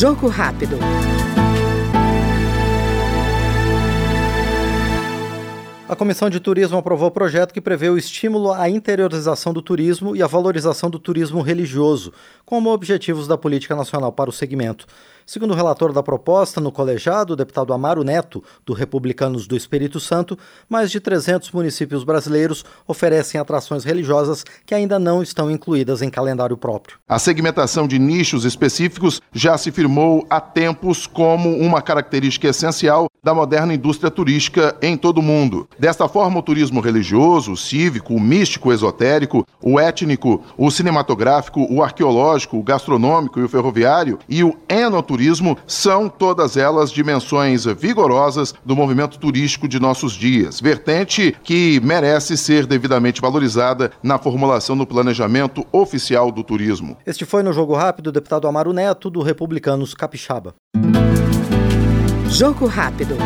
Jogo rápido. A Comissão de Turismo aprovou o projeto que prevê o estímulo à interiorização do turismo e à valorização do turismo religioso, como objetivos da política nacional para o segmento. Segundo o relator da proposta, no colegiado, o deputado Amaro Neto, do Republicanos do Espírito Santo, mais de 300 municípios brasileiros oferecem atrações religiosas que ainda não estão incluídas em calendário próprio. A segmentação de nichos específicos já se firmou há tempos como uma característica essencial da moderna indústria turística em todo o mundo. Desta forma, o turismo religioso, o cívico, o místico, o esotérico, o étnico, o cinematográfico, o arqueológico, o gastronômico e o ferroviário e o enoturismo são todas elas dimensões vigorosas do movimento turístico de nossos dias, vertente que merece ser devidamente valorizada na formulação do planejamento oficial do turismo. Este foi no Jogo Rápido o deputado Amaro Neto, do Republicanos Capixaba. Jogo rápido.